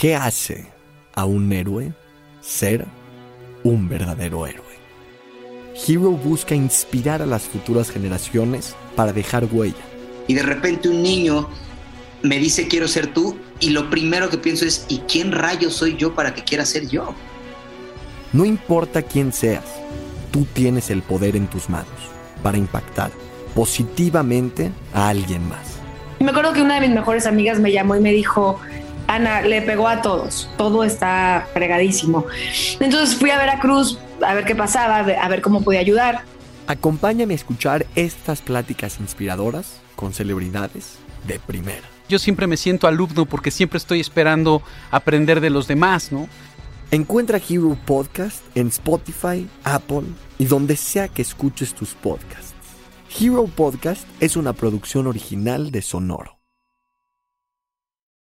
¿Qué hace a un héroe ser un verdadero héroe? Hero busca inspirar a las futuras generaciones para dejar huella. Y de repente un niño me dice quiero ser tú y lo primero que pienso es ¿y quién rayos soy yo para que quiera ser yo? No importa quién seas, tú tienes el poder en tus manos para impactar positivamente a alguien más. Me acuerdo que una de mis mejores amigas me llamó y me dijo, Ana, le pegó a todos, todo está fregadísimo. Entonces fui a Veracruz a ver qué pasaba, a ver cómo podía ayudar. Acompáñame a escuchar estas pláticas inspiradoras con celebridades de primera. Yo siempre me siento alumno porque siempre estoy esperando aprender de los demás, ¿no? Encuentra Hero Podcast en Spotify, Apple y donde sea que escuches tus podcasts. Hero Podcast es una producción original de Sonoro.